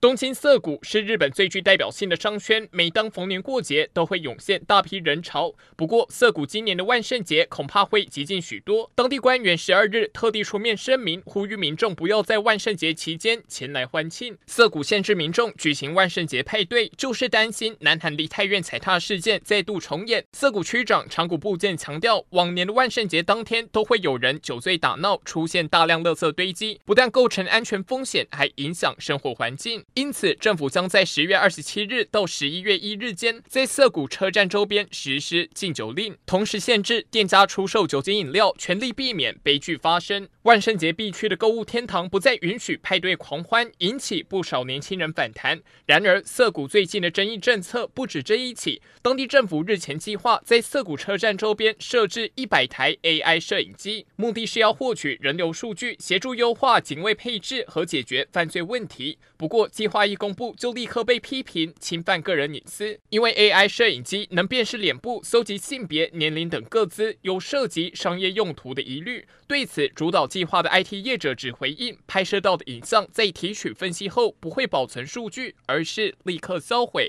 东京涩谷是日本最具代表性的商圈，每当逢年过节都会涌现大批人潮。不过，涩谷今年的万圣节恐怕会激进许多。当地官员十二日特地出面声明，呼吁民众不要在万圣节期间前来欢庆。涩谷限制民众举行万圣节派对，就是担心南韩梨泰院踩踏事件再度重演。涩谷区长长谷部健强调，往年的万圣节当天都会有人酒醉打闹，出现大量垃圾堆积，不但构成安全风险，还影响生活环境。因此，政府将在十月二十七日到十一月一日间，在涩谷车站周边实施禁酒令，同时限制店家出售酒精饮料，全力避免悲剧发生。万圣节必去的购物天堂不再允许派对狂欢，引起不少年轻人反弹。然而，涩谷最近的争议政策不止这一起，当地政府日前计划在涩谷车站周边设置一百台 AI 摄影机，目的是要获取人流数据，协助优化警卫配置和解决犯罪问题。不过，计划一公布就立刻被批评侵犯个人隐私，因为 AI 摄影机能辨识脸部、搜集性别、年龄等各自，有涉及商业用途的疑虑。对此，主导计划的 IT 业者只回应，拍摄到的影像在提取分析后不会保存数据，而是立刻销毁。